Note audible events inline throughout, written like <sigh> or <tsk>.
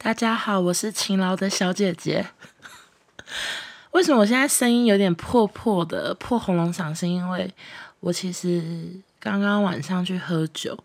大家好，我是勤劳的小姐姐。<laughs> 为什么我现在声音有点破破的、破喉咙嗓？是因为我其实刚刚晚上去喝酒。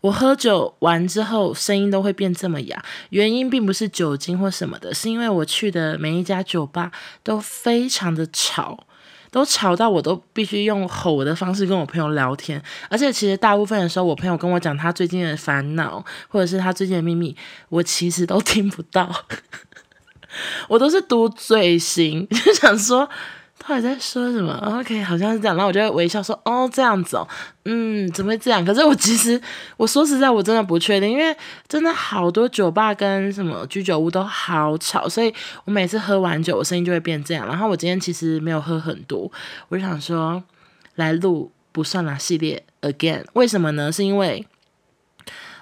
我喝酒完之后，声音都会变这么哑。原因并不是酒精或什么的，是因为我去的每一家酒吧都非常的吵。都吵到我都必须用吼的方式跟我朋友聊天，而且其实大部分的时候，我朋友跟我讲他最近的烦恼或者是他最近的秘密，我其实都听不到，<laughs> 我都是读嘴型，就想说。到底在说什么？OK，好像是这样，然后我就会微笑说：“哦，这样子哦，嗯，怎么会这样？”可是我其实，我说实在，我真的不确定，因为真的好多酒吧跟什么居酒屋都好吵，所以我每次喝完酒，我声音就会变这样。然后我今天其实没有喝很多，我就想说来录不算啦系列 again，为什么呢？是因为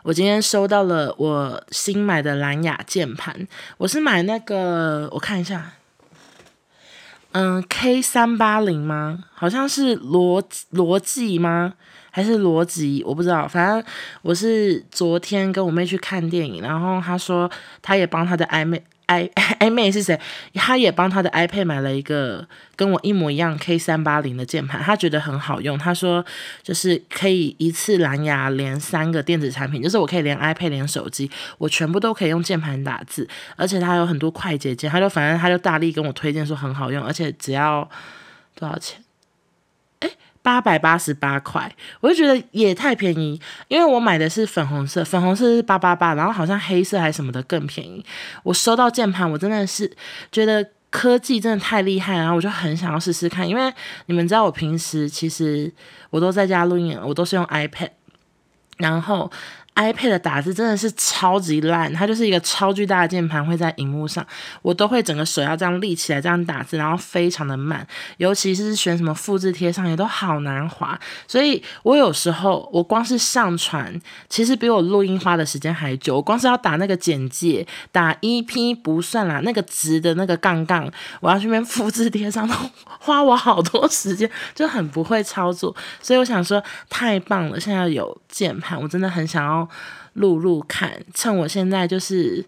我今天收到了我新买的蓝牙键盘，我是买那个，我看一下。嗯，K 三八零吗？好像是罗罗技吗？还是罗辑？我不知道。反正我是昨天跟我妹去看电影，然后她说她也帮她的暧昧。I <laughs> i 妹是谁？他也帮他的 iPad 买了一个跟我一模一样 K 三八零的键盘，他觉得很好用。他说就是可以一次蓝牙连三个电子产品，就是我可以连 iPad 连手机，我全部都可以用键盘打字，而且它有很多快捷键。他就反正他就大力跟我推荐说很好用，而且只要多少钱？八百八十八块，我就觉得也太便宜，因为我买的是粉红色，粉红色是八八八，然后好像黑色还什么的更便宜。我收到键盘，我真的是觉得科技真的太厉害，然后我就很想要试试看，因为你们知道我平时其实我都在家录音，我都是用 iPad，然后。iPad 的打字真的是超级烂，它就是一个超巨大的键盘会在荧幕上，我都会整个手要这样立起来这样打字，然后非常的慢，尤其是选什么复制贴上也都好难滑，所以我有时候我光是上传，其实比我录音花的时间还久，我光是要打那个简介，打 EP 不算啦，那个直的那个杠杠，我要去那边复制贴上，都花我好多时间，就很不会操作，所以我想说太棒了，现在有键盘，我真的很想要。录录看，趁我现在就是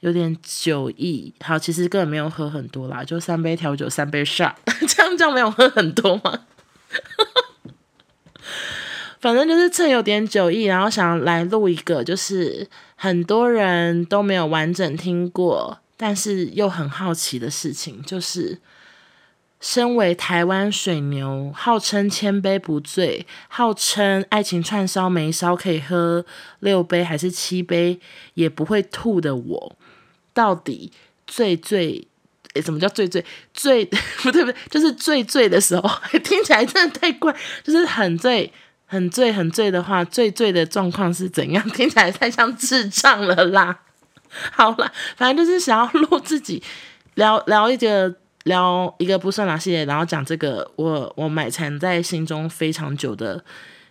有点酒意，好，其实根本没有喝很多啦，就三杯调酒，三杯 shot，<laughs> 这样这样没有喝很多吗？<laughs> 反正就是趁有点酒意，然后想来录一个，就是很多人都没有完整听过，但是又很好奇的事情，就是。身为台湾水牛，号称千杯不醉，号称爱情串烧没烧可以喝六杯还是七杯也不会吐的我，到底最醉？诶，什么叫最醉？醉 <laughs> 不对不对，就是最醉的时候，<laughs> 听起来真的太怪。就是很醉、很醉、很醉的话，最醉的状况是怎样？<laughs> 听起来太像智障了啦。好啦，反正就是想要录自己聊聊一个。聊一个不算啦系列，然后讲这个我我埋藏在心中非常久的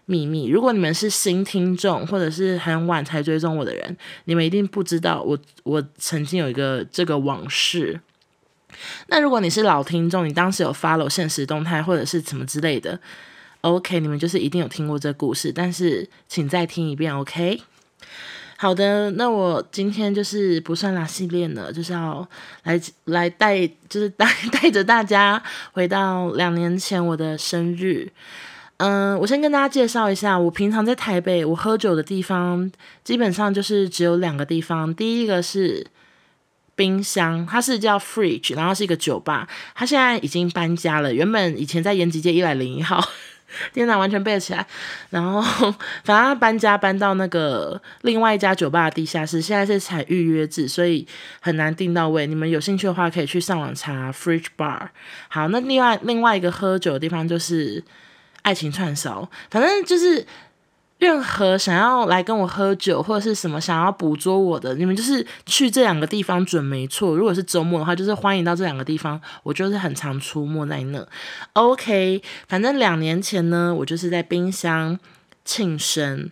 秘密。如果你们是新听众，或者是很晚才追踪我的人，你们一定不知道我我曾经有一个这个往事。那如果你是老听众，你当时有 follow 限时动态或者是什么之类的，OK，你们就是一定有听过这故事，但是请再听一遍，OK。好的，那我今天就是不算啦系列了，就是要来来带，就是带 <laughs> 带着大家回到两年前我的生日。嗯，我先跟大家介绍一下，我平常在台北，我喝酒的地方基本上就是只有两个地方，第一个是冰箱，它是叫 Fridge，然后是一个酒吧，它现在已经搬家了，原本以前在延吉街一百零一号。天哪，完全背得起来。然后，反正搬家搬到那个另外一家酒吧的地下室，现在是采预约制，所以很难订到位。你们有兴趣的话，可以去上网查 Fridge Bar。好，那另外另外一个喝酒的地方就是爱情串烧，反正就是。任何想要来跟我喝酒或者是什么想要捕捉我的，你们就是去这两个地方准没错。如果是周末的话，就是欢迎到这两个地方，我就是很常出没在那。OK，反正两年前呢，我就是在冰箱庆生。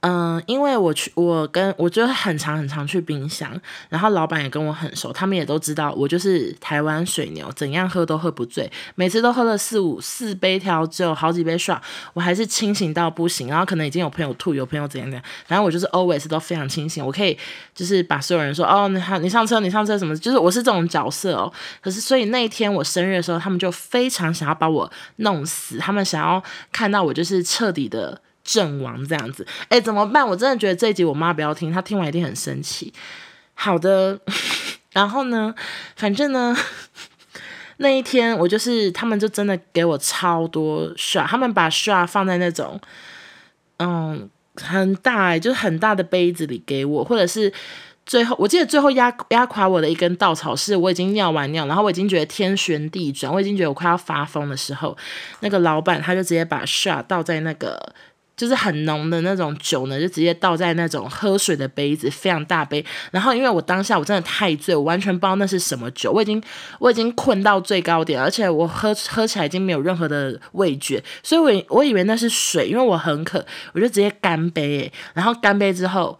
嗯，因为我去，我跟我就很常很常去冰箱，然后老板也跟我很熟，他们也都知道我就是台湾水牛，怎样喝都喝不醉，每次都喝了四五四杯调酒，好几杯 shot，我还是清醒到不行。然后可能已经有朋友吐，有朋友怎样怎样，然后我就是 always 都非常清醒，我可以就是把所有人说哦，你好，你上车，你上车什么，就是我是这种角色哦。可是所以那一天我生日的时候，他们就非常想要把我弄死，他们想要看到我就是彻底的。阵亡这样子，哎，怎么办？我真的觉得这一集我妈不要听，她听完一定很生气。好的，<laughs> 然后呢，反正呢，那一天我就是他们就真的给我超多 shot，他们把 shot 放在那种嗯很大，就是很大的杯子里给我，或者是最后我记得最后压压垮我的一根稻草是我已经尿完尿，然后我已经觉得天旋地转，我已经觉得我快要发疯的时候，那个老板他就直接把 shot 倒在那个。就是很浓的那种酒呢，就直接倒在那种喝水的杯子，非常大杯。然后因为我当下我真的太醉，我完全不知道那是什么酒，我已经我已经困到最高点，而且我喝喝起来已经没有任何的味觉，所以我我以为那是水，因为我很渴，我就直接干杯。然后干杯之后，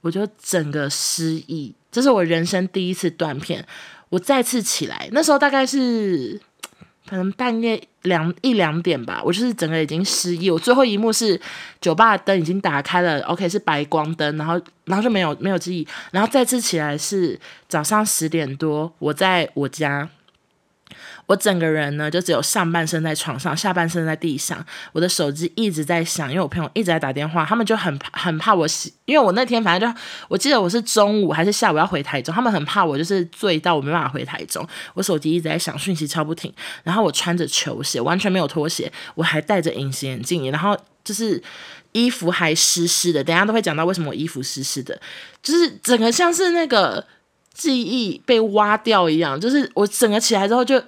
我就整个失忆，这是我人生第一次断片。我再次起来，那时候大概是。可能半夜两一两点吧，我就是整个已经失忆。我最后一幕是酒吧的灯已经打开了，OK 是白光灯，然后然后就没有没有记忆，然后再次起来是早上十点多，我在我家。我整个人呢，就只有上半身在床上，下半身在地上。我的手机一直在响，因为我朋友一直在打电话，他们就很很怕我洗，因为我那天反正就，我记得我是中午还是下午要回台中，他们很怕我就是醉到我没办法回台中。我手机一直在响，讯息敲不停。然后我穿着球鞋，完全没有拖鞋，我还戴着隐形眼镜，然后就是衣服还湿湿的。等下都会讲到为什么我衣服湿湿的，就是整个像是那个记忆被挖掉一样，就是我整个起来之后就。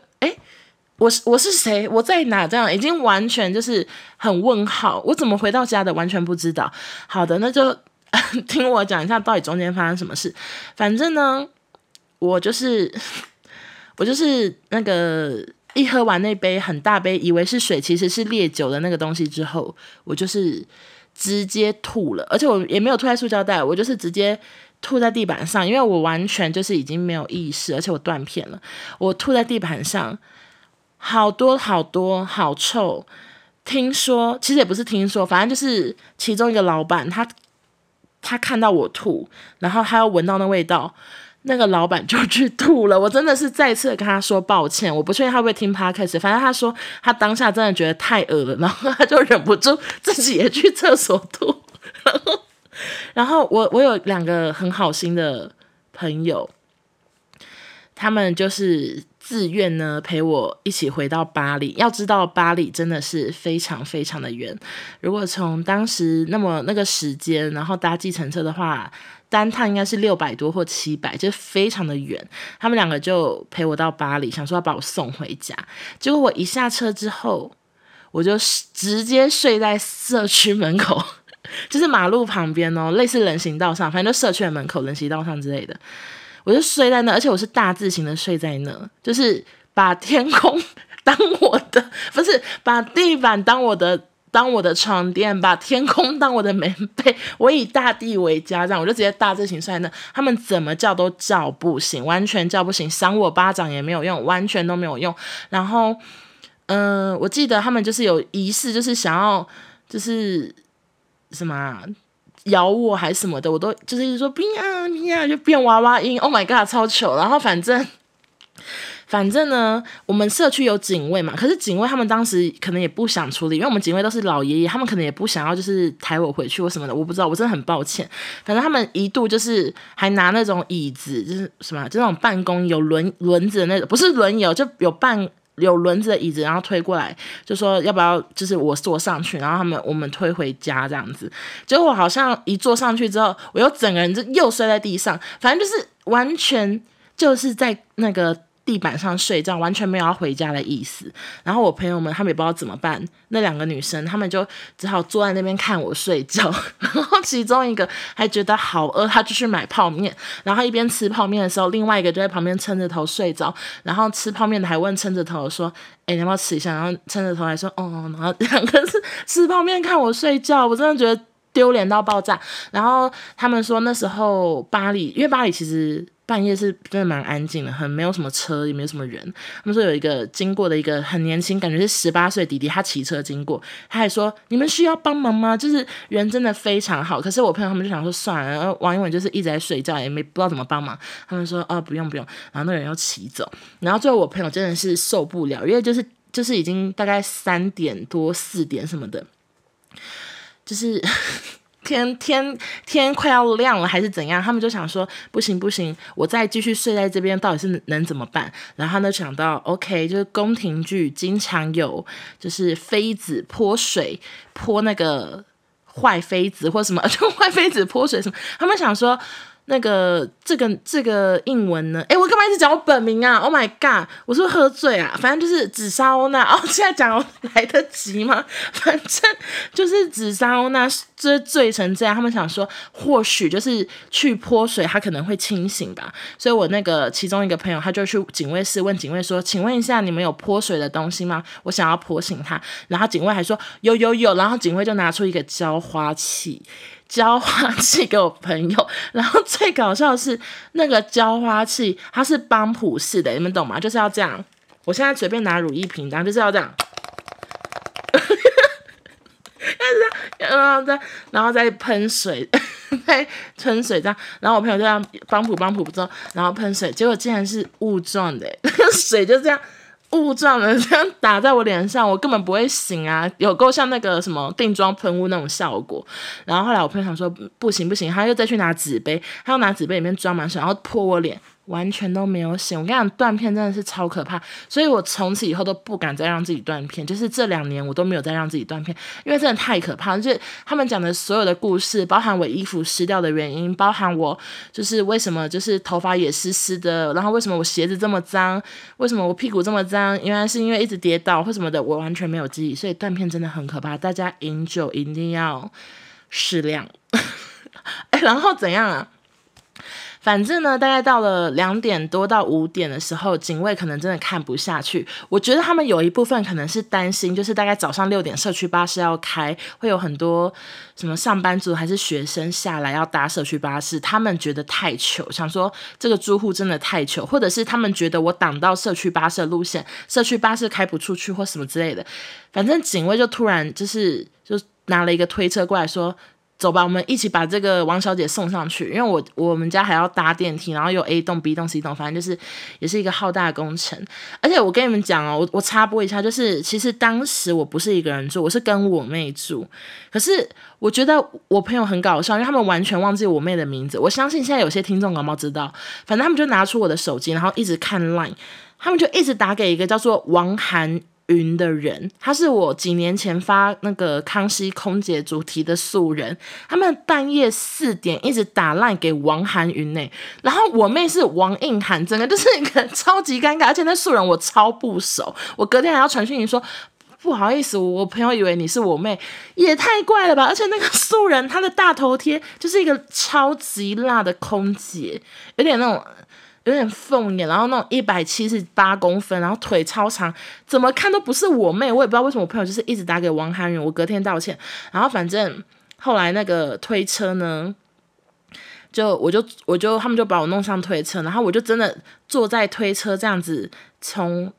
我是我是谁？我在哪？这样已经完全就是很问号。我怎么回到家的？完全不知道。好的，那就 <laughs> 听我讲一下到底中间发生什么事。反正呢，我就是我就是那个一喝完那杯很大杯，以为是水，其实是烈酒的那个东西之后，我就是直接吐了，而且我也没有吐在塑胶袋，我就是直接吐在地板上，因为我完全就是已经没有意识，而且我断片了，我吐在地板上。好多好多好臭，听说其实也不是听说，反正就是其中一个老板，他他看到我吐，然后他要闻到那味道，那个老板 <laughs> 就去吐了。我真的是再次跟他说抱歉，我不确定他会不会听 podcast，反正他说他当下真的觉得太恶了，然后他就忍不住自己也去厕所吐。<laughs> 然后，然后我我有两个很好心的朋友，他们就是。自愿呢陪我一起回到巴黎，要知道巴黎真的是非常非常的远。如果从当时那么那个时间，然后搭计程车的话，单趟应该是六百多或七百，就非常的远。他们两个就陪我到巴黎，想说要把我送回家。结果我一下车之后，我就直接睡在社区门口，<laughs> 就是马路旁边哦，类似人行道上，反正就社区的门口、人行道上之类的。我就睡在那，而且我是大字型的睡在那，就是把天空 <laughs> 当我的，不是把地板当我的，当我的床垫，把天空当我的棉被，我以大地为家，这样我就直接大字型睡在那。他们怎么叫都叫不醒，完全叫不醒，赏我巴掌也没有用，完全都没有用。然后，嗯、我记得他们就是有仪式，就是想要，就是什么、啊。咬我还什么的，我都就是一直说冰啊冰啊，就变娃娃音。Oh my god，超糗！然后反正反正呢，我们社区有警卫嘛，可是警卫他们当时可能也不想处理，因为我们警卫都是老爷爷，他们可能也不想要就是抬我回去或什么的，我不知道，我真的很抱歉。反正他们一度就是还拿那种椅子，就是什么，就那种办公有轮轮子的那种，不是轮椅，就有半。有轮子的椅子，然后推过来，就说要不要，就是我坐上去，然后他们我们推回家这样子。结果我好像一坐上去之后，我又整个人就又摔在地上，反正就是完全就是在那个。地板上睡觉，完全没有要回家的意思。然后我朋友们他们也不知道怎么办，那两个女生他们就只好坐在那边看我睡觉。<laughs> 然后其中一个还觉得好饿，他就去买泡面。然后一边吃泡面的时候，另外一个就在旁边撑着头睡着。然后吃泡面的还问撑着头说：“哎，你要不要吃一下？”然后撑着头还说：“哦。<laughs> ”然后两个是吃泡面看我睡觉，我真的觉得丢脸到爆炸。然后他们说那时候巴黎，因为巴黎其实。半夜是真的蛮安静的，很没有什么车，也没有什么人。他们说有一个经过的一个很年轻，感觉是十八岁弟弟，他骑车经过，他还说：“你们需要帮忙吗？”就是人真的非常好。可是我朋友他们就想说算了，然后王一文就是一直在睡觉，也没不知道怎么帮忙。他们说：“哦，不用不用。”然后那个人又骑走。然后最后我朋友真的是受不了，因为就是就是已经大概三点多四点什么的，就是。天天天快要亮了还是怎样？他们就想说不行不行，我再继续睡在这边到底是能怎么办？然后他们想到，OK，就是宫廷剧经常有就是妃子泼水泼那个坏妃子或什么，就 <laughs> 坏妃子泼水什么，他们想说。那个这个这个英文呢？哎，我干嘛一直讲我本名啊？Oh my god！我是不是喝醉啊？反正就是紫莎欧娜。<laughs> 哦，现在讲来得及吗？<laughs> 反正就是紫莎欧娜，就是醉成这样。他们想说，或许就是去泼水，他可能会清醒吧。所以我那个其中一个朋友，他就去警卫室问警卫说：“请问一下，你们有泼水的东西吗？我想要泼醒他。”然后警卫还说：“有有有。”然后警卫就拿出一个浇花器。浇花器给我朋友，<laughs> 然后最搞笑的是那个浇花器，它是帮浦式的，你们懂吗？就是要这样。我现在随便拿乳液瓶，然后就是要这样，<laughs> 然后再然后再喷水，<laughs> 再喷水这样。然后我朋友就这样帮浦帮浦之后，然后喷水，结果竟然是雾状的，那个水就这样。雾状的这样打在我脸上，我根本不会醒啊！有够像那个什么定妆喷雾那种效果。然后后来我朋友想说不行不行，他又再去拿纸杯，他又拿纸杯里面装满水，然后泼我脸。完全都没有醒，我跟你讲，断片真的是超可怕，所以我从此以后都不敢再让自己断片，就是这两年我都没有再让自己断片，因为真的太可怕。就是他们讲的所有的故事，包含我衣服湿掉的原因，包含我就是为什么就是头发也湿湿的，然后为什么我鞋子这么脏，为什么我屁股这么脏，原来是因为一直跌倒或什么的，我完全没有记忆，所以断片真的很可怕，大家饮酒一定要适量。<laughs> 哎，然后怎样啊？反正呢，大概到了两点多到五点的时候，警卫可能真的看不下去。我觉得他们有一部分可能是担心，就是大概早上六点社区巴士要开，会有很多什么上班族还是学生下来要搭社区巴士，他们觉得太糗，想说这个租户真的太糗，或者是他们觉得我挡到社区巴士的路线，社区巴士开不出去或什么之类的。反正警卫就突然就是就拿了一个推车过来说。走吧，我们一起把这个王小姐送上去。因为我我们家还要搭电梯，然后有 A 栋、B 栋、C 栋，反正就是也是一个浩大的工程。而且我跟你们讲哦，我我插播一下，就是其实当时我不是一个人住，我是跟我妹住。可是我觉得我朋友很搞笑，因为他们完全忘记我妹的名字。我相信现在有些听众搞不好知道，反正他们就拿出我的手机，然后一直看 Line，他们就一直打给一个叫做王涵云的人，他是我几年前发那个康熙空姐主题的素人。他们半夜四点一直打烂给王涵云呢，然后我妹是王映涵，整个就是一个超级尴尬。而且那素人我超不熟，我隔天还要传讯你说不好意思，我朋友以为你是我妹，也太怪了吧。而且那个素人他的大头贴就是一个超级辣的空姐，有点那种。有点凤眼，然后那种一百七十八公分，然后腿超长，怎么看都不是我妹。我也不知道为什么我朋友就是一直打给王涵云，我隔天道歉。然后反正后来那个推车呢，就我就我就他们就把我弄上推车，然后我就真的坐在推车这样子，从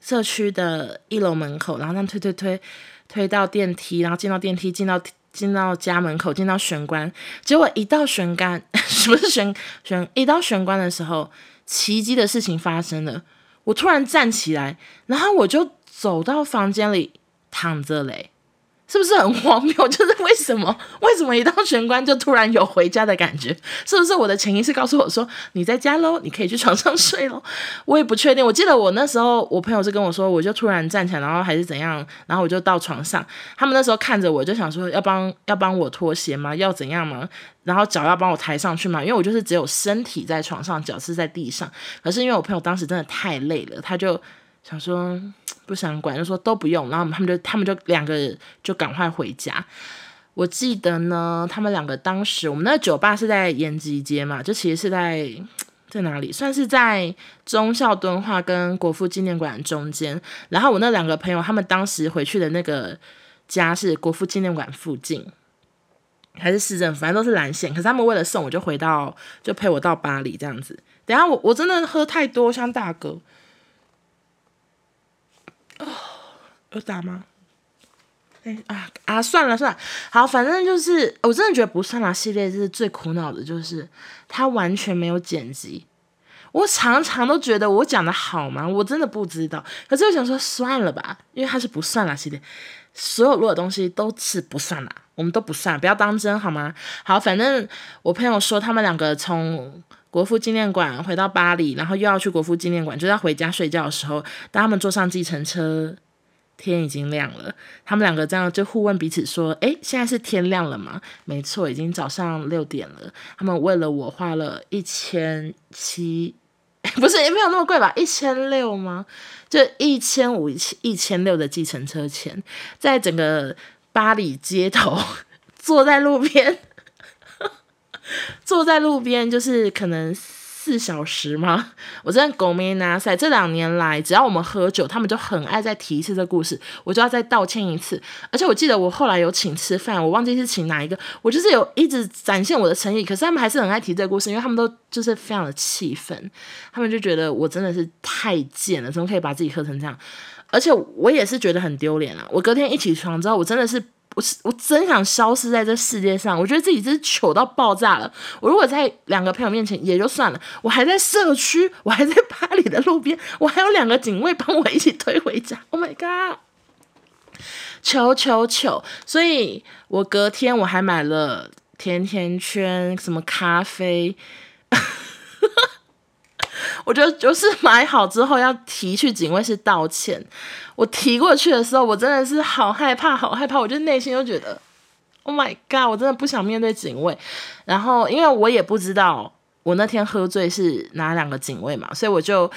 社区的一楼门口，然后那推推推推到电梯，然后进到电梯，进到。进到家门口，进到玄关，结果一到玄关，<laughs> 什么是玄玄？一到玄关的时候，奇迹的事情发生了。我突然站起来，然后我就走到房间里躺着嘞。是不是很荒谬？就是为什么？<laughs> 为什么一到玄关就突然有回家的感觉？是不是我的潜意识告诉我说你在家喽？你可以去床上睡喽？<laughs> 我也不确定。我记得我那时候，我朋友是跟我说，我就突然站起来，然后还是怎样，然后我就到床上。他们那时候看着我，就想说要帮要帮我脱鞋吗？要怎样吗？然后脚要帮我抬上去吗？因为我就是只有身体在床上，脚是在地上。可是因为我朋友当时真的太累了，他就想说。<tsk> 不想管，就说都不用，然后他们就他们就两个就赶快回家。我记得呢，他们两个当时我们那个酒吧是在延吉街嘛，就其实是在 <tsk> 在哪里，算是在忠孝敦化跟国父纪念馆中间。然后我那两个朋友他们当时回去的那个家是国父纪念馆附近。还是市政府，反正都是蓝线。可是他们为了送我，就回到就陪我到巴黎这样子。等下我我真的喝太多，像大哥。哦，有打吗？哎、啊啊！算了算了，好，反正就是我真的觉得不算啦。系列就是最苦恼的，就是它完全没有剪辑。我常常都觉得我讲的好吗？我真的不知道。可是我想说算了吧，因为它是不算啦系列，所有录的东西都是不算啦，我们都不算，不要当真好吗？好，反正我朋友说他们两个从国父纪念馆回到巴黎，然后又要去国父纪念馆，就要回家睡觉的时候，当他们坐上计程车。天已经亮了，他们两个这样就互问彼此说：“诶，现在是天亮了吗？”没错，已经早上六点了。他们为了我花了一千七，<laughs> 不是也没有那么贵吧？一千六吗？就一千五、一千六的计程车钱，在整个巴黎街头 <laughs> 坐在路边，<laughs> 坐在路边就是可能。四小时吗？<laughs> 我真的狗没拿赛。这两年来，只要我们喝酒，他们就很爱再提一次这故事，我就要再道歉一次。而且我记得我后来有请吃饭，我忘记是请哪一个，我就是有一直展现我的诚意。可是他们还是很爱提这个故事，因为他们都就是非常的气愤，他们就觉得我真的是太贱了，怎么可以把自己喝成这样？而且我也是觉得很丢脸啊！我隔天一起床之后，我真的是。我我真想消失在这世界上，我觉得自己真是糗到爆炸了。我如果在两个朋友面前也就算了，我还在社区，我还在巴黎的路边，我还有两个警卫帮我一起推回家。Oh my god！糗糗糗！所以我隔天我还买了甜甜圈，什么咖啡。我觉得就是买好之后要提去警卫室道歉。我提过去的时候，我真的是好害怕，好害怕。我就内心就觉得，Oh my god，我真的不想面对警卫。然后因为我也不知道我那天喝醉是哪两个警卫嘛，所以我就。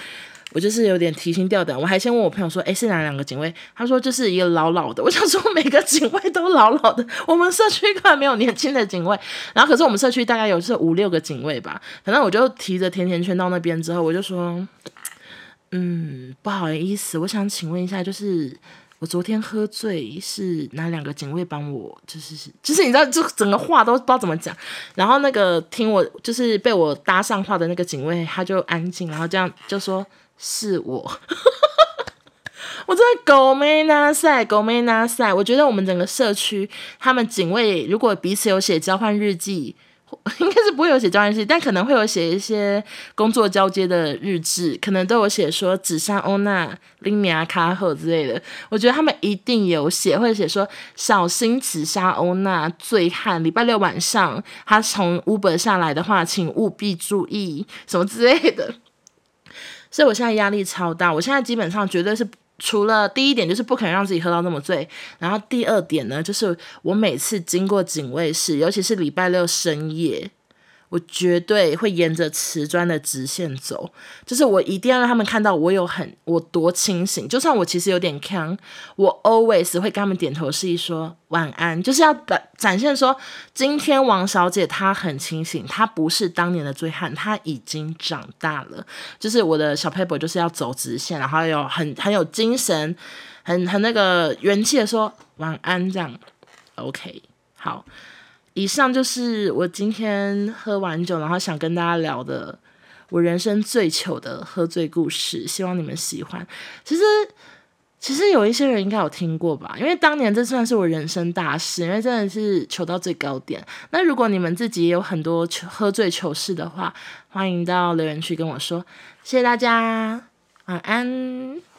我就是有点提心吊胆，我还先问我朋友说：“诶，是哪两个警卫？”他说：“就是一个老老的。”我想说，每个警卫都老老的，我们社区根本没有年轻的警卫。然后，可是我们社区大概有是五六个警卫吧。反正我就提着甜甜圈到那边之后，我就说：“嗯，不好意思，我想请问一下，就是我昨天喝醉是哪两个警卫帮我？就是就是你知道，就整个话都不知道怎么讲。然后那个听我就是被我搭上话的那个警卫，他就安静，然后这样就说。”是我，<laughs> 我真的狗没拿赛，狗没拿赛。我觉得我们整个社区，他们警卫如果彼此有写交换日记，<laughs> 应该是不会有写交换日记，但可能会有写一些工作交接的日志，可能都有写说紫砂欧娜、林米亚卡赫之类的。我觉得他们一定有写，会写说小心紫砂欧娜醉汉，礼拜六晚上他从 Uber 下来的话，请务必注意什么之类的。所以我现在压力超大，我现在基本上绝对是除了第一点就是不可能让自己喝到那么醉，然后第二点呢，就是我每次经过警卫室，尤其是礼拜六深夜。我绝对会沿着瓷砖的直线走，就是我一定要让他们看到我有很我多清醒。就算我其实有点锵，我 always 会跟他们点头示意说晚安，就是要展展现说今天王小姐她很清醒，她不是当年的醉汉，她已经长大了。就是我的小 paper 就是要走直线，然后有很很有精神，很很那个元气的说晚安这样。OK，好。以上就是我今天喝完酒，然后想跟大家聊的我人生最糗的喝醉故事，希望你们喜欢。其实，其实有一些人应该有听过吧，因为当年这算是我人生大事，因为真的是糗到最高点。那如果你们自己也有很多糗喝醉糗事的话，欢迎到留言区跟我说。谢谢大家，晚安。